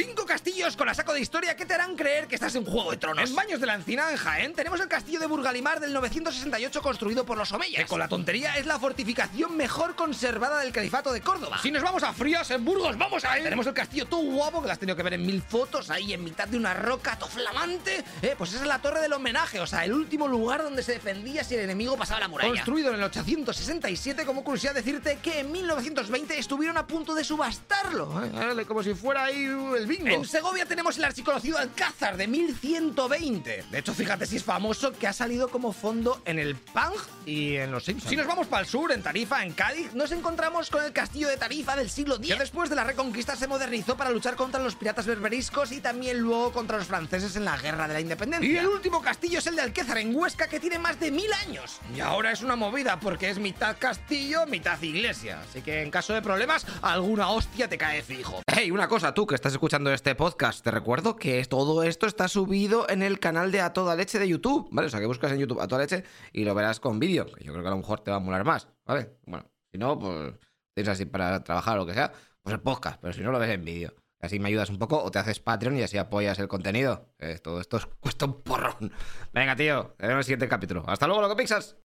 Bingo! Castillos con la saco de historia que te harán creer que estás en Juego de Tronos. En Baños de la Encina, en Jaén, tenemos el castillo de Burgalimar del 968 construido por los Omeyas. Que con la tontería es la fortificación mejor conservada del Califato de Córdoba. Si nos vamos a Frías, en Burgos, vamos a ir. Tenemos el castillo todo guapo que lo has tenido que ver en mil fotos, ahí en mitad de una roca todo flamante. Eh, pues esa es la torre del homenaje, o sea, el último lugar donde se defendía si el enemigo pasaba la muralla. Construido en el 867, como curiosidad decirte que en 1920 estuvieron a punto de subastarlo. eh, como si fuera ahí el bingo. En Segovia tenemos el archiconocido Alcázar de 1120. De hecho, fíjate si es famoso que ha salido como fondo en el Pang y en los Simpsons. Si nos vamos para el sur, en Tarifa, en Cádiz, nos encontramos con el castillo de Tarifa del siglo X, que después de la reconquista se modernizó para luchar contra los piratas berberiscos y también luego contra los franceses en la Guerra de la Independencia. Y el último castillo es el de Alcázar en Huesca, que tiene más de mil años. Y ahora es una movida porque es mitad castillo, mitad iglesia. Así que en caso de problemas, alguna hostia te cae fijo. Hey, una cosa, tú que estás escuchando este podcast, te recuerdo que todo esto está subido en el canal de A Toda Leche de YouTube, ¿vale? O sea, que buscas en YouTube A Toda Leche y lo verás con vídeo, yo creo que a lo mejor te va a molar más, ¿vale? Bueno, si no, pues tienes así para trabajar o lo que sea, pues el podcast, pero si no lo ves en vídeo. Así me ayudas un poco o te haces Patreon y así apoyas el contenido. Eh, todo esto cuesta un porrón. Venga, tío, te en el siguiente capítulo. Hasta luego, loco Pixas.